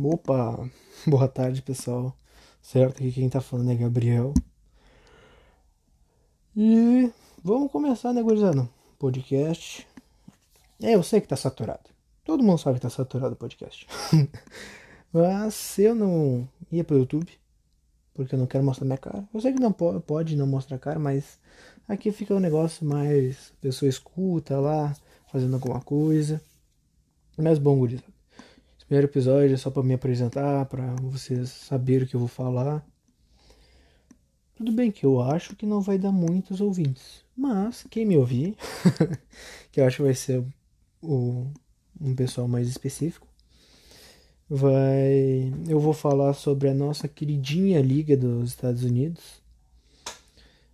Opa, boa tarde pessoal. Certo, aqui quem tá falando é Gabriel. E vamos começar, né, gurizada? Podcast. É, eu sei que tá saturado. Todo mundo sabe que tá saturado o podcast. Mas eu não ia pro YouTube, porque eu não quero mostrar minha cara. Eu sei que não pode, não mostrar a cara, mas aqui fica um negócio mais. A pessoa escuta lá, fazendo alguma coisa. Mas bom, gurizada. Primeiro episódio é só para me apresentar, para vocês saberem o que eu vou falar. Tudo bem que eu acho que não vai dar muitos ouvintes, mas quem me ouvir, que eu acho que vai ser o, um pessoal mais específico, vai, eu vou falar sobre a nossa queridinha liga dos Estados Unidos,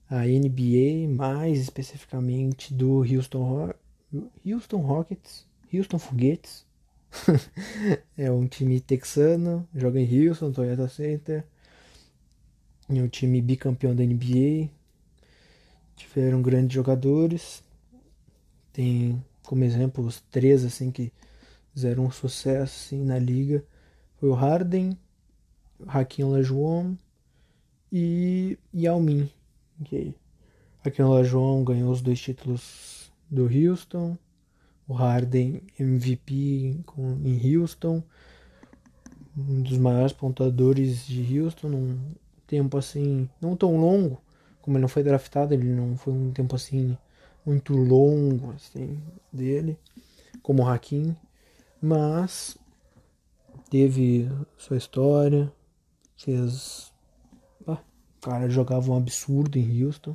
a NBA, mais especificamente do Houston, Houston Rockets, Houston Foguetes é um time texano, joga em Houston, Toyota Center. É um time bicampeão da NBA. Tiveram grandes jogadores. Tem como exemplo os três assim que fizeram um sucesso assim, na liga. Foi o Harden, Hakim Olajuwon e Yao Ming. Okay. Hakim Olajuwon ganhou os dois títulos do Houston o Harden MVP com, em Houston, um dos maiores pontuadores de Houston, num tempo assim, não tão longo, como ele não foi draftado, ele não foi um tempo assim muito longo assim dele, como o Hakim, mas teve sua história, fez, ah, o cara jogava um absurdo em Houston.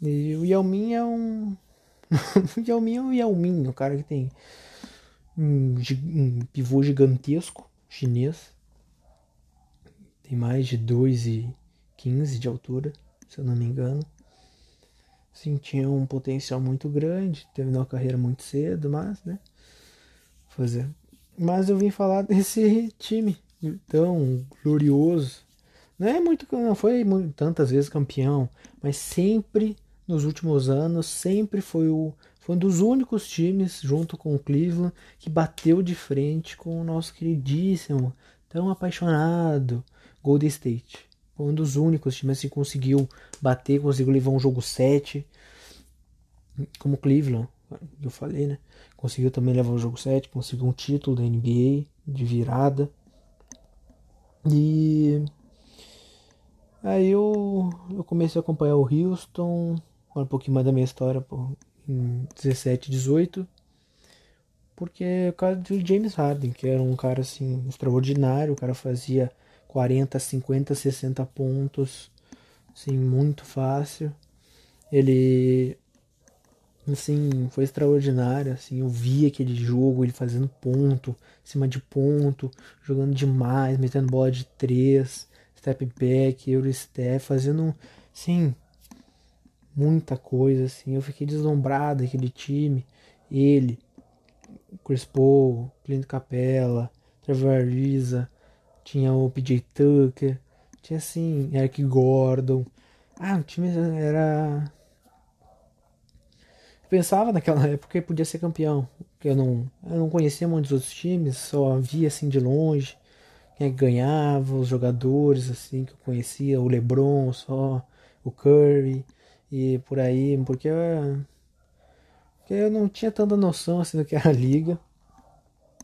E o Yao Ming é um Yao Ming é o Yao Ming, o cara que tem um, um pivô gigantesco chinês. Tem mais de 2,15 de altura, se eu não me engano. Sim, tinha um potencial muito grande, terminou a carreira muito cedo, mas, né? Fazer. Mas eu vim falar desse time tão glorioso. Não é muito, não foi muito, tantas vezes campeão, mas sempre nos últimos anos sempre foi, o, foi um dos únicos times, junto com o Cleveland, que bateu de frente com o nosso queridíssimo, tão apaixonado Golden State. Foi um dos únicos times que conseguiu bater, conseguiu levar um jogo 7, como o Cleveland, eu falei, né? Conseguiu também levar o jogo 7, conseguiu um título da NBA de virada. E aí eu, eu comecei a acompanhar o Houston, um pouquinho mais da minha história pô, em 17, 18. Porque é o caso do James Harden, que era um cara assim extraordinário, o cara fazia 40, 50, 60 pontos, assim, muito fácil. Ele assim, foi extraordinário, assim, eu vi aquele jogo, ele fazendo ponto, cima de ponto, jogando demais, metendo bola de três, step back, Eurostep, fazendo, sim, muita coisa, assim. Eu fiquei deslumbrado aquele time. Ele, Chris Paul, Clint Capella, Trevor Ariza, tinha o PJ Tucker, tinha assim, Eric Gordon. Ah, o time era. Eu pensava naquela época que podia ser campeão. Porque eu não, eu não conhecia muitos outros times, só via assim de longe quem é ganhava, os jogadores assim que eu conhecia, o LeBron só, o Curry e por aí, porque, porque eu não tinha tanta noção assim do que era a liga.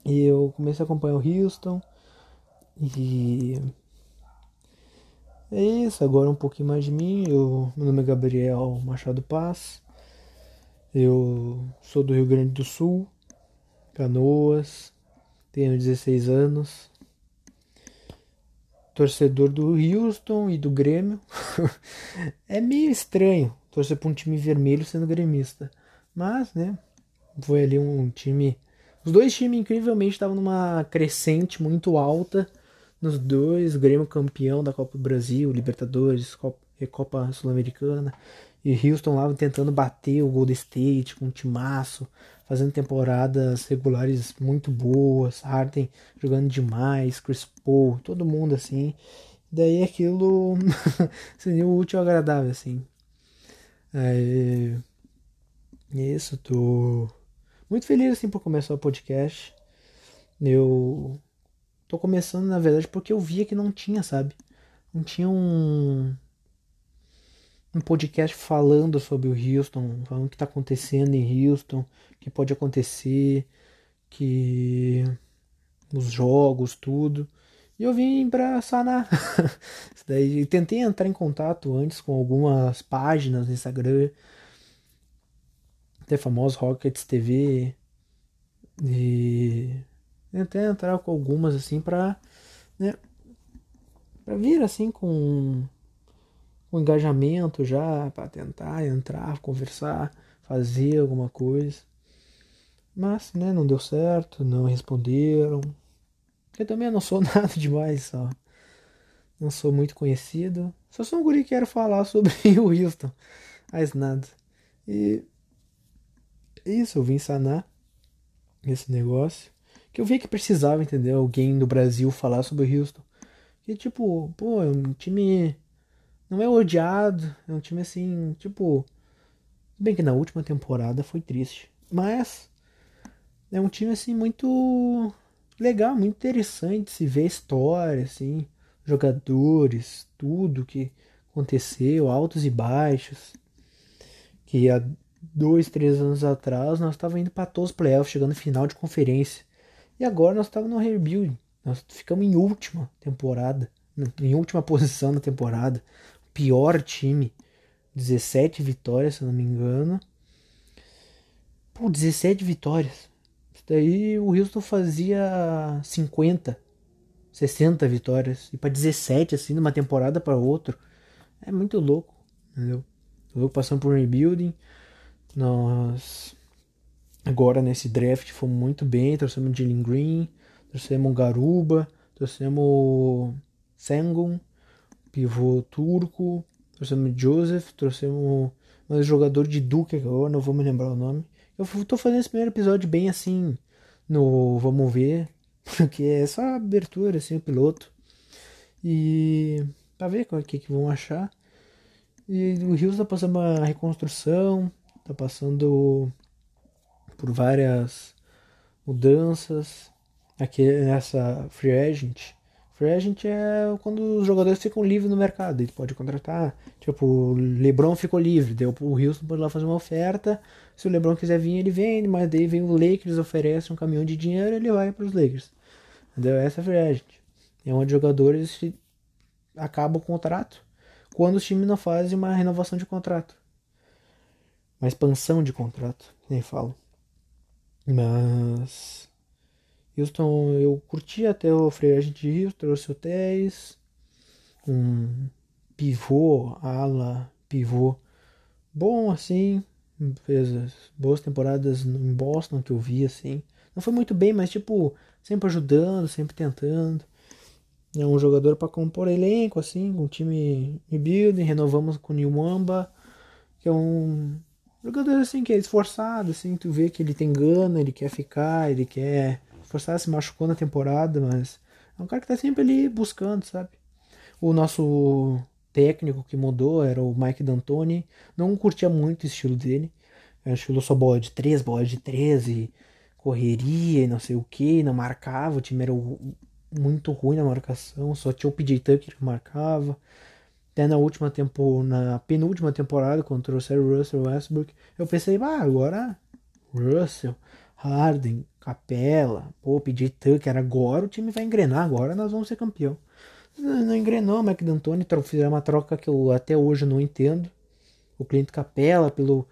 E eu comecei a acompanhar o Houston e é isso, agora um pouquinho mais de mim. Eu, meu nome é Gabriel Machado Paz. Eu sou do Rio Grande do Sul, Canoas, tenho 16 anos torcedor do Houston e do Grêmio. é meio estranho torcer para um time vermelho sendo gremista. Mas, né, foi ali um time. Os dois times incrivelmente estavam numa crescente muito alta. Nos dois, Grêmio campeão da Copa do Brasil, Libertadores, Copa, Copa Sul-Americana. E Houston lá tentando bater o Golden State com um timaço, fazendo temporadas regulares muito boas, Harden jogando demais, Chris Paul, todo mundo assim. Daí aquilo seria o útil agradável, assim. É... Isso, tô muito feliz assim por começar o podcast. Eu tô começando, na verdade, porque eu via que não tinha, sabe? Não tinha um um podcast falando sobre o Houston, falando o que está acontecendo em Houston, o que pode acontecer, que os jogos, tudo. E eu vim pra sanar. daí tentei entrar em contato antes com algumas páginas no Instagram, até famosos Rockets TV. E tentei entrar com algumas assim pra, né, pra vir assim com um engajamento já para tentar entrar, conversar, fazer alguma coisa. Mas, né, não deu certo, não responderam. Eu também não sou nada demais, só. Não sou muito conhecido. Só sou um guri que quero falar sobre o Houston. Mais nada. E isso, eu vim sanar esse negócio. Que eu vi que precisava, entendeu? Alguém do Brasil falar sobre o Houston. Que tipo, pô, é um time. Não é odiado. É um time assim, tipo. Bem que na última temporada foi triste. Mas. É um time assim muito legal, muito interessante se ver a história, assim, jogadores, tudo que aconteceu, altos e baixos. Que há dois, três anos atrás nós estávamos indo para todos os playoffs, chegando final de conferência. E agora nós estávamos no rebuild. Nós ficamos em última temporada, em última posição na temporada. Pior time. 17 vitórias, se não me engano. Pô, 17 vitórias. Daí o Houston fazia 50, 60 vitórias. E para 17, assim, numa temporada para outro. É muito louco, entendeu? Eu passando por rebuilding. Nós agora nesse draft fomos muito bem. Trouxemos Jalen Green, trouxemos Garuba, trouxemos Sengun, pivô turco, trouxemos Joseph, trouxemos um jogador de Duke agora, não vou me lembrar o nome. Eu tô fazendo esse primeiro episódio bem assim, no Vamos Ver, porque é só a abertura, assim, o piloto. E pra ver o que, que vão achar. E o Rios tá passando uma reconstrução, tá passando por várias mudanças. Aqui nessa free agent Free agent é quando os jogadores ficam livres no mercado, ele pode contratar. Tipo, o LeBron ficou livre, deu o Houston pode lá fazer uma oferta. Se o LeBron quiser vir, ele vende, mas daí vem o Lakers, oferece um caminhão de dinheiro, ele vai para os Lakers. Entendeu? Essa é free agent. É onde jogadores acabam o contrato quando os times não fazem uma renovação de contrato. Uma expansão de contrato, nem falo. Mas Houston, eu curti até o free agent de Houston, trouxe hotéis, um pivô, ala, pivô bom assim, fez boas temporadas em Boston que eu vi assim. Não foi muito bem, mas tipo, sempre ajudando, sempre tentando. É um jogador para compor elenco assim, com um time rebuilding, renovamos com o Niwamba, que é um jogador assim que é esforçado, assim, tu vê que ele tem gana, ele quer ficar, ele quer Forçar se machucou na temporada, mas é um cara que tá sempre ali buscando, sabe? O nosso técnico que mudou era o Mike D'Antoni. Não curtia muito o estilo dele. É estilo só bola de 3, bola de 13, correria e não sei o que, não marcava. O time era muito ruim na marcação, só tinha o PJ Tucker que marcava. Até na última tempo, na penúltima temporada, quando trouxeram o Russell Westbrook, eu pensei, ah, agora Russell, Harden, Capela, pô, PJ Tucker, agora o time vai engrenar, agora nós vamos ser campeão. Não, engrenou, Mike D'Antoni fizeram uma troca que eu até hoje não entendo. O cliente Capela pelo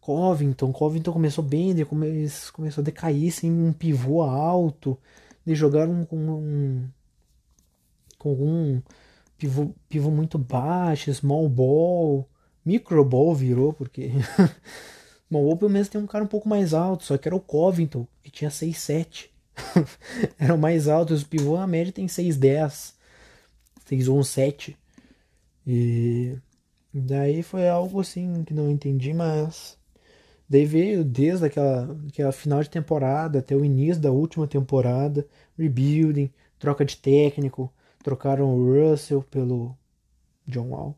Covington, Covington começou bem, depois começou a decair sem um pivô alto, de jogaram com um com um pivô, pivô muito baixo, small ball, micro ball virou porque Bom, ou pelo menos tem um cara um pouco mais alto, só que era o Covington, que tinha 6'7". era o mais alto, os pivôs na média tem 6'10", 6'11", E daí foi algo assim que não entendi, mas daí veio desde aquela, aquela final de temporada até o início da última temporada, rebuilding, troca de técnico, trocaram o Russell pelo John Wall.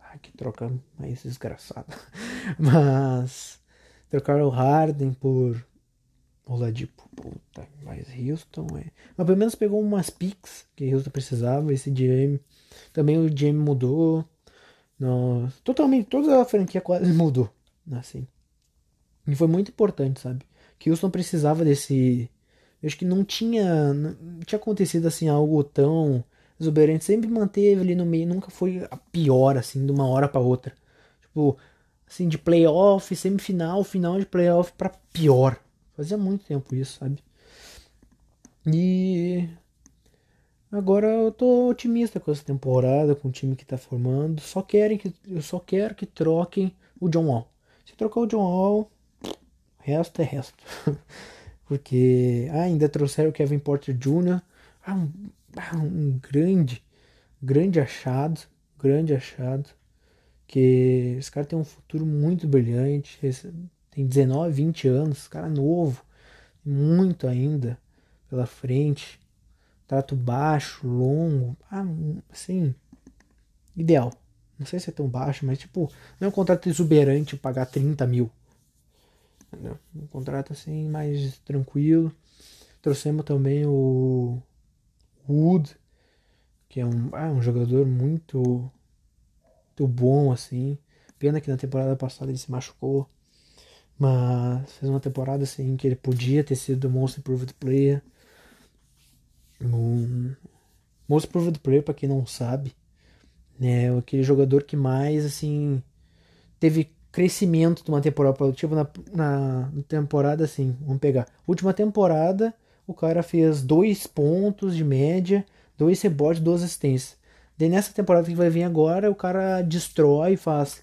Ai, que troca mais desgraçada. Mas trocaram o Harden por Oladipo, puta, mas Houston é. Mas pelo menos pegou umas picks que Houston precisava. Esse GM. Também o GM mudou. Nós, totalmente, toda a franquia quase mudou. Assim. E foi muito importante, sabe? Que Houston precisava desse. Eu acho que não tinha. Não tinha acontecido assim algo tão exuberante. Sempre manteve ali no meio. Nunca foi a pior, assim, de uma hora para outra. Tipo, assim, de playoff, semifinal, final de playoff para pior. Fazia muito tempo isso, sabe? E agora eu tô otimista com essa temporada, com o time que tá formando. Só querem que eu só quero que troquem o John Wall. Se trocar o John Wall, resto é resto. Porque ah, ainda trouxeram o Kevin Porter Jr. Ah, um, ah, um grande, grande achado, grande achado. Que esse cara tem um futuro muito brilhante. Tem 19, 20 anos, cara novo, muito ainda pela frente, trato baixo, longo, ah, assim, ideal. Não sei se é tão baixo, mas tipo, não é um contrato exuberante pagar 30 mil. Um contrato assim mais tranquilo. Trouxemos também o Wood, que é um, ah, um jogador muito, muito bom assim. Pena que na temporada passada ele se machucou. Mas fez uma temporada assim que ele podia ter sido Most Improved Player. Um, Most Improved Player, para quem não sabe, né, aquele jogador que mais assim teve crescimento de uma temporada para tipo na, na temporada assim, vamos pegar. Última temporada, o cara fez dois pontos de média, dois rebotes, duas assistências. Daí nessa temporada que vai vir agora, o cara destrói, faz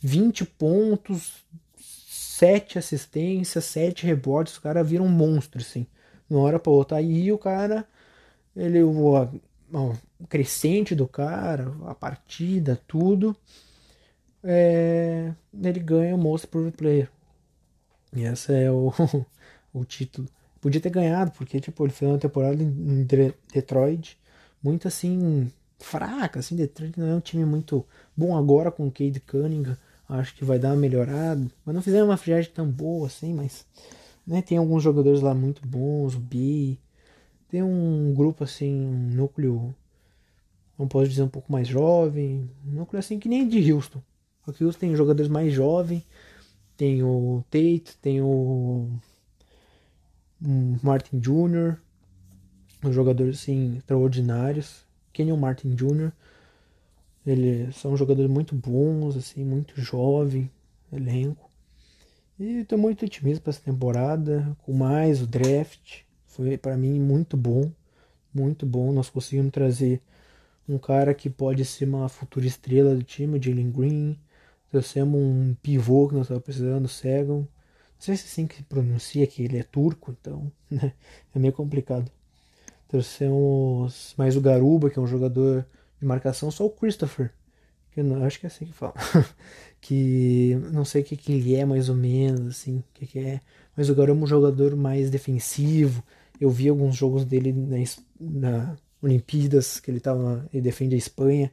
20 pontos, sete assistências, sete rebotes, o cara vira um monstro, assim, uma hora pra outra. Aí o cara, ele, o, o crescente do cara, a partida, tudo, é, ele ganha o Most Improved Player. E esse é o, o título. Podia ter ganhado, porque tipo, ele fez uma temporada em Detroit muito assim fraca, assim, Detroit não é um time muito bom agora com o Cade Cunningham, acho que vai dar uma melhorada. Mas não fizeram uma friagem tão boa assim, mas né, tem alguns jogadores lá muito bons, o B. Tem um grupo assim, um núcleo, não posso dizer um pouco mais jovem, um núcleo assim que nem de Houston. Aqui Houston tem jogadores mais jovens, tem o Tate, tem o um Martin Jr., um jogadores assim extraordinários, Kenyon Martin Jr., eles são jogadores muito bons, assim, muito jovem, elenco. E estou muito otimista para essa temporada, com mais o draft. Foi para mim muito bom, muito bom. Nós conseguimos trazer um cara que pode ser uma futura estrela do time, Jalen Green. Trouxemos um pivô que nós estávamos precisando, Segon. Não sei se é assim que pronuncia, que ele é turco, então né? é meio complicado. Trouxemos mais o Garuba, que é um jogador de marcação, só o Christopher. Que não, acho que é assim que fala. que não sei o que, que ele é mais ou menos, assim, o que, que é. Mas o Garoto é um jogador mais defensivo. Eu vi alguns jogos dele na, na Olimpíadas, que ele tava. ele defende a Espanha.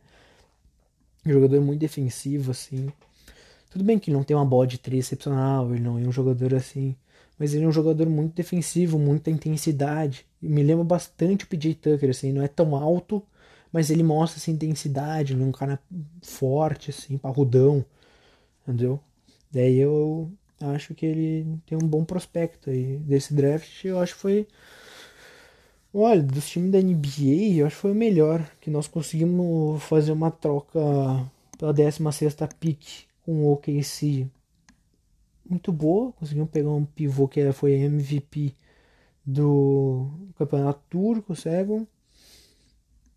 Um jogador muito defensivo, assim. Tudo bem que ele não tem uma bola de três excepcional, ele não é um jogador assim. Mas ele é um jogador muito defensivo, muita intensidade. Me lembra bastante o PJ Tucker, assim, não é tão alto, mas ele mostra essa intensidade, ele é um cara forte, assim, parrudão, entendeu? Daí eu acho que ele tem um bom prospecto aí. Desse draft, eu acho que foi. Olha, dos times da NBA, eu acho que foi o melhor. Que nós conseguimos fazer uma troca pela 16 pick com o OKC. Muito boa. Conseguimos pegar um pivô que foi MVP do Campeonato Turco, Segon.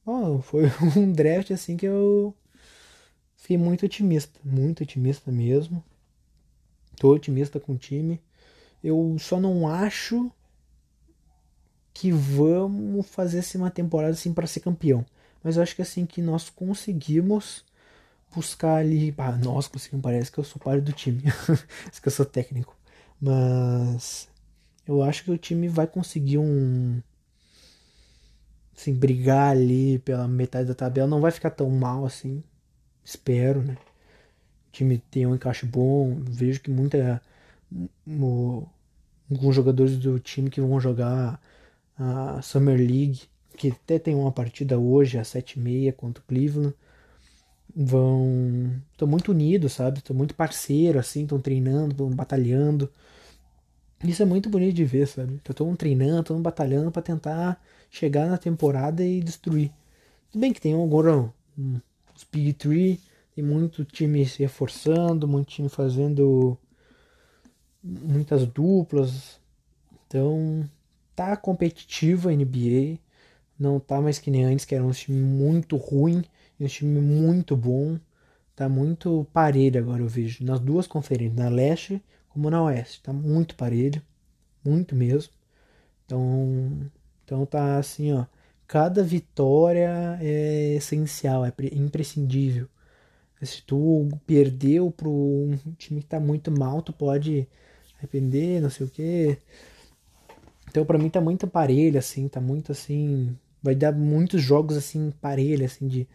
Oh, foi um draft assim que eu fiquei muito otimista, muito otimista mesmo. Tô otimista com o time. Eu só não acho que vamos fazer assim uma temporada assim para ser campeão. Mas eu acho que assim que nós conseguimos buscar ali, ah, nós conseguimos, parece que eu sou parte do time, que eu sou técnico. Mas eu acho que o time vai conseguir um assim, brigar ali pela metade da tabela, não vai ficar tão mal assim. Espero, né? O time tem um encaixe bom. Vejo que muita. alguns jogadores do time que vão jogar a Summer League, que até tem uma partida hoje às 7h30 contra o Cleveland. Vão. Estão muito unidos, sabe? Estão muito parceiros, assim, estão treinando, estão batalhando. Isso é muito bonito de ver, sabe? Tá todo mundo treinando, todo mundo batalhando para tentar chegar na temporada e destruir. Tudo bem que tem um, os Big Three, tem muito time se reforçando, muito time fazendo muitas duplas. Então, tá competitiva a NBA. Não tá mais que nem antes, que era um time muito ruim e um time muito bom. Tá muito parelho agora, eu vejo. Nas duas conferências, na leste como na oeste. Tá muito parelho. Muito mesmo. Então, então tá assim, ó. Cada vitória é essencial, é imprescindível. Se tu perdeu pro um time que tá muito mal, tu pode arrepender, não sei o que. Então para mim tá muito parelho, assim, tá muito assim. Vai dar muitos jogos assim, parelho, assim, de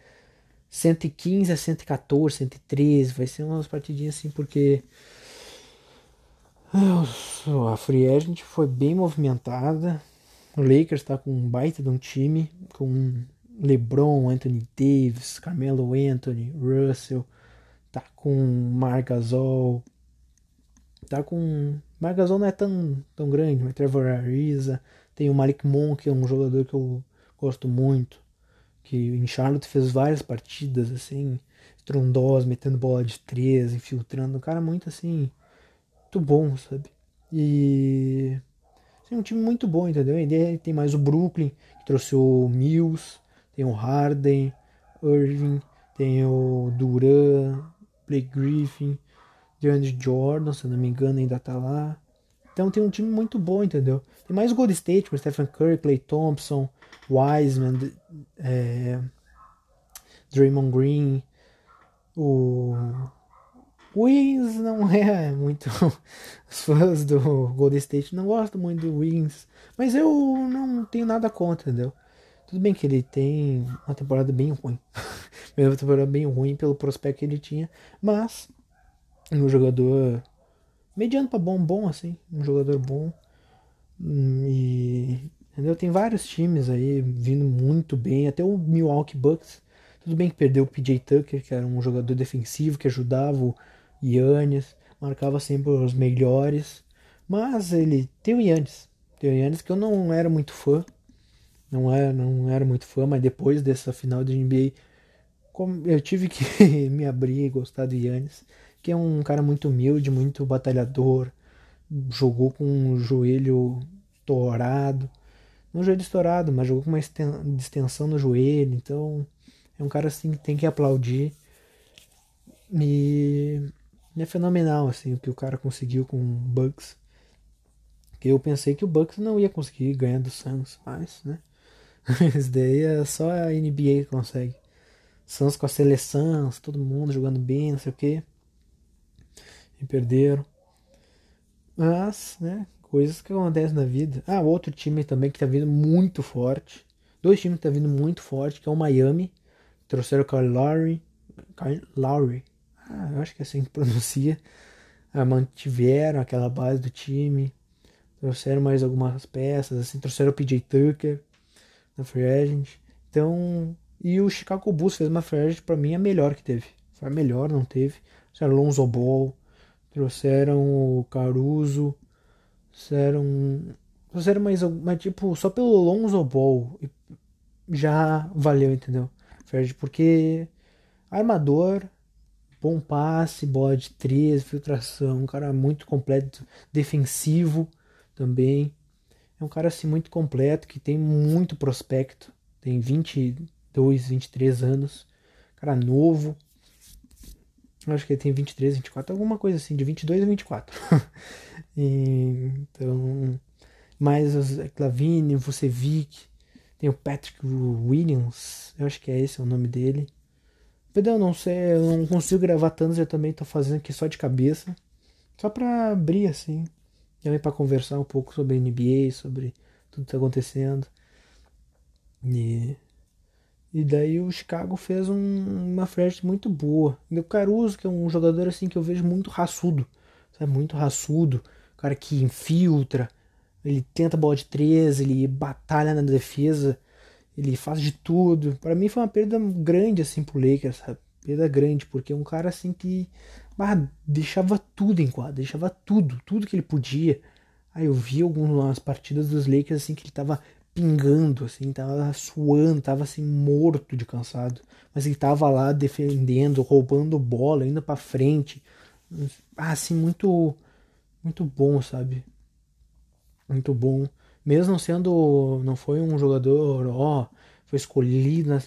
115 a 114, 113. Vai ser umas partidinhas assim, porque. A Free Agent foi bem movimentada. O Lakers tá com um baita de um time, com LeBron, Anthony Davis, Carmelo Anthony, Russell, tá com Marc Gasol, tá com. Marc Gasol não é tão, tão grande, mas Trevor Ariza, tem o Malik Monk, que é um jogador que eu gosto muito, que em Charlotte fez várias partidas assim, estrondosos, metendo bola de três, infiltrando, um cara muito assim, muito bom, sabe? E assim, um time muito bom, entendeu? E tem mais o Brooklyn, que trouxe o Mills, tem o Harden, Irving, tem o Duran, Blake Griffin, DeAndre Jordan, se não me engano, ainda tá lá. Então tem um time muito bom, entendeu? Tem mais o Gold State com Stephen Curry, Clay Thompson, Wiseman, é, Draymond Green, o Wings não é muito. Os fãs do Golden State não gostam muito do Wings. Mas eu não tenho nada contra, entendeu? Tudo bem que ele tem uma temporada bem ruim. uma temporada bem ruim pelo prospecto que ele tinha. Mas um jogador mediano para bom, bom assim. Um jogador bom. Hum, e entendeu? Tem vários times aí vindo muito bem. Até o Milwaukee Bucks. Tudo bem que perdeu o PJ Tucker, que era um jogador defensivo que ajudava o Yannis, marcava sempre os melhores. Mas ele tem o Yannis. Tem o Yannis que eu não era muito fã não era, não era muito fã, mas depois dessa final de NBA, eu tive que me abrir e gostar do Yannis, que é um cara muito humilde, muito batalhador, jogou com um joelho estourado, não joelho estourado, mas jogou com uma distensão no joelho, então é um cara assim que tem que aplaudir. E é fenomenal assim o que o cara conseguiu com o Bucks. Que eu pensei que o Bucks não ia conseguir ganhar do Suns, mas, né? Isso daí é só a NBA que consegue. Suns com a seleção, todo mundo jogando bem, não sei o que. E perderam. Mas, né, coisas que acontecem na vida. Ah, outro time também que tá vindo muito forte. Dois times que tá vindo muito forte, que é o Miami. Trouxeram o Kyle Lowry. Kyle Lowry. Ah, eu acho que é assim que pronuncia. Ah, mantiveram aquela base do time. Trouxeram mais algumas peças, assim. Trouxeram o PJ Tucker na free agent. Então, e o Chicago Bulls fez uma free agent para mim a melhor que teve. Foi a melhor, não teve. Lonzo Ball, trouxeram o Caruso, trouxeram trouxeram mais mas tipo, só pelo Lonzo Ball já valeu, entendeu? Porque armador, bom passe, bola de 3, filtração, um cara muito completo, defensivo também. É um cara assim muito completo, que tem muito prospecto. Tem 22, 23 anos. Cara novo. Acho que ele tem 23, 24, alguma coisa assim, de 22 a 24. e, então, mais os Clavini, Vucevic, tem o Patrick Williams, eu acho que é esse o nome dele. Perdão, não sei, eu não consigo gravar tantos, eu também tô fazendo aqui só de cabeça. Só pra abrir assim também para conversar um pouco sobre NBA, sobre tudo que está acontecendo. E, e daí o Chicago fez um, uma frente muito boa. E o Caruso, que é um jogador assim que eu vejo muito raçudo, sabe? Muito raçudo. cara que infiltra, ele tenta bola de três, ele batalha na defesa, ele faz de tudo. Para mim foi uma perda grande assim pro Lakers, sabe? Perda grande, porque é um cara assim que ah, deixava tudo em quadra, deixava tudo, tudo que ele podia. Aí eu vi algumas partidas dos Lakers assim que ele tava pingando, assim, tava suando, tava assim morto de cansado, mas ele tava lá defendendo, roubando bola, indo para frente. Ah, assim muito muito bom, sabe? Muito bom. Mesmo sendo não foi um jogador, ó, foi escolhido na,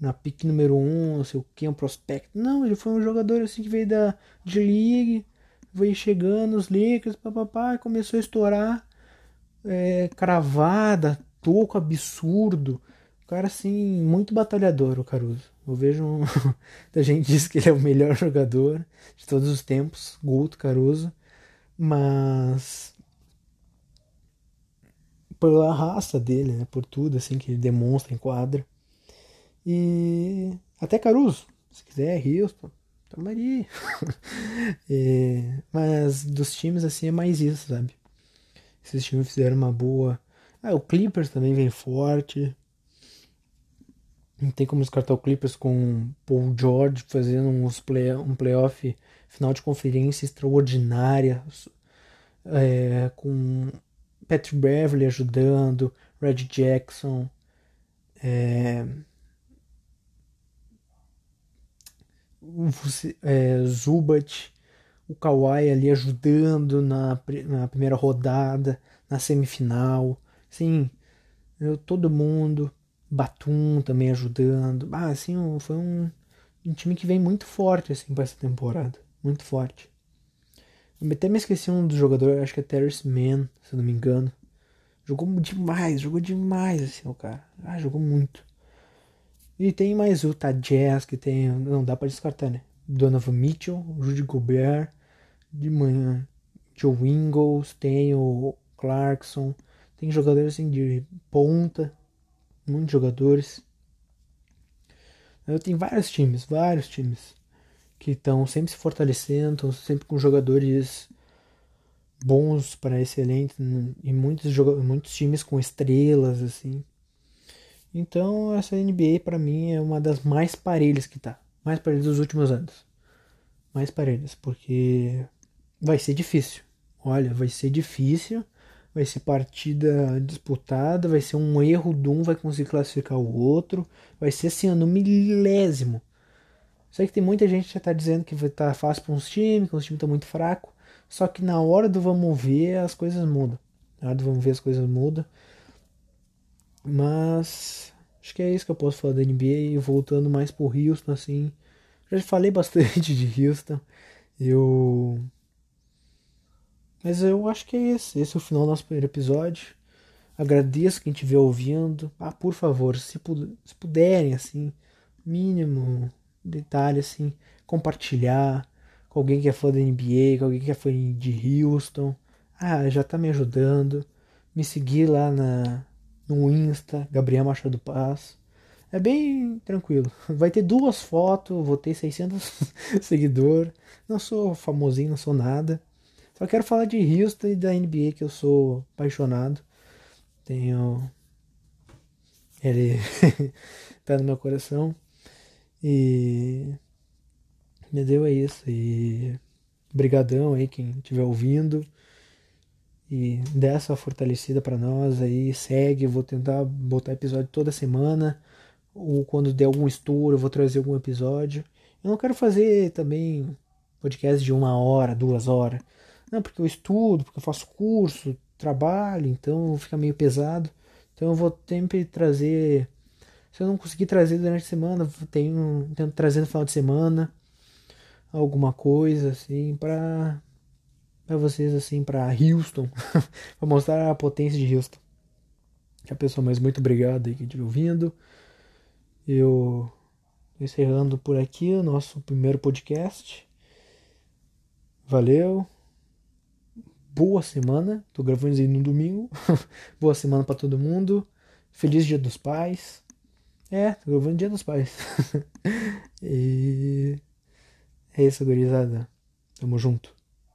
na pick número um, não sei o que, um prospecto. Não, ele foi um jogador assim que veio da D-League, veio chegando os Lakers, papapá, começou a estourar é, cravada, toco absurdo. O cara, assim, muito batalhador, o Caruso. Eu vejo. Um... a gente diz que ele é o melhor jogador de todos os tempos, Guto Caruso. Mas. Pela raça dele, né? Por tudo, assim, que ele demonstra em quadra. E. Até Caruso, se quiser, Houston, tomaria. é... Mas dos times, assim, é mais isso, sabe? Esses times fizeram uma boa. Ah, o Clippers também vem forte. Não tem como descartar o Clippers com Paul George fazendo uns play, um playoff final de conferência extraordinária. É, com Patrick Beverly ajudando, Red Jackson. É, é, Zubat o Kawhi ali ajudando na, na primeira rodada, na semifinal. Sim, eu, todo mundo. Batum também ajudando. Ah, assim, foi um, um time que vem muito forte assim para essa temporada. Muito forte. Eu até me esqueci um dos jogadores, acho que é Terrence Mann, se eu não me engano. Jogou demais, jogou demais assim o cara. Ah, jogou muito. E tem mais o Jazz que tem. Não dá pra descartar, né? Donovan Mitchell, Rudy Gobert, de manhã, Joe Ingles, tem o Clarkson, tem jogadores assim de ponta, muitos jogadores. Tenho vários times, vários times que estão sempre se fortalecendo, sempre com jogadores bons para excelentes e muitos muitos times com estrelas assim. Então essa NBA para mim é uma das mais parelhas que tá, mais parelhas dos últimos anos. Mais parelhas, porque vai ser difícil. Olha, vai ser difícil, vai ser partida disputada, vai ser um erro de um vai conseguir classificar o outro, vai ser assim, no milésimo. Sei que tem muita gente que já tá dizendo que vai estar tá fácil para uns times, que os times estão muito fraco, só que na hora do vamos ver as coisas mudam. Na hora do vamos ver as coisas mudam. Mas acho que é isso que eu posso falar da NBA e voltando mais pro Houston assim. Já falei bastante de Houston. Eu mas eu acho que é esse. Esse é o final do nosso primeiro episódio. Agradeço quem estiver ouvindo. Ah, por favor, se, se puderem, assim, mínimo detalhe, assim, compartilhar com alguém que é fã da NBA, com alguém que é fã de Houston. Ah, já tá me ajudando. Me seguir lá na, no Insta, Gabriel Machado Paz. É bem tranquilo. Vai ter duas fotos, vou ter 600 seguidores. Não sou famosinho, não sou nada. Só quero falar de Houston e da NBA que eu sou apaixonado. Tenho. Ele tá no meu coração. E. Me deu é isso. E. Brigadão aí quem estiver ouvindo. E dessa fortalecida para nós aí. Segue. Vou tentar botar episódio toda semana. Ou quando der algum estouro, eu vou trazer algum episódio. Eu não quero fazer também podcast de uma hora, duas horas. Não, porque eu estudo, porque eu faço curso, trabalho, então fica meio pesado. Então eu vou sempre trazer. Se eu não conseguir trazer durante a semana, tenho, tento trazer no final de semana alguma coisa assim para para vocês assim para Houston, para mostrar a potência de Houston. A pessoa, mas muito obrigado aí que estiver ouvindo. Eu encerrando por aqui o nosso primeiro podcast. Valeu boa semana. Tô gravando isso aí no domingo. boa semana para todo mundo. Feliz Dia dos Pais. É, tô gravando Dia dos Pais. e é isso, gurizada. Tamo junto.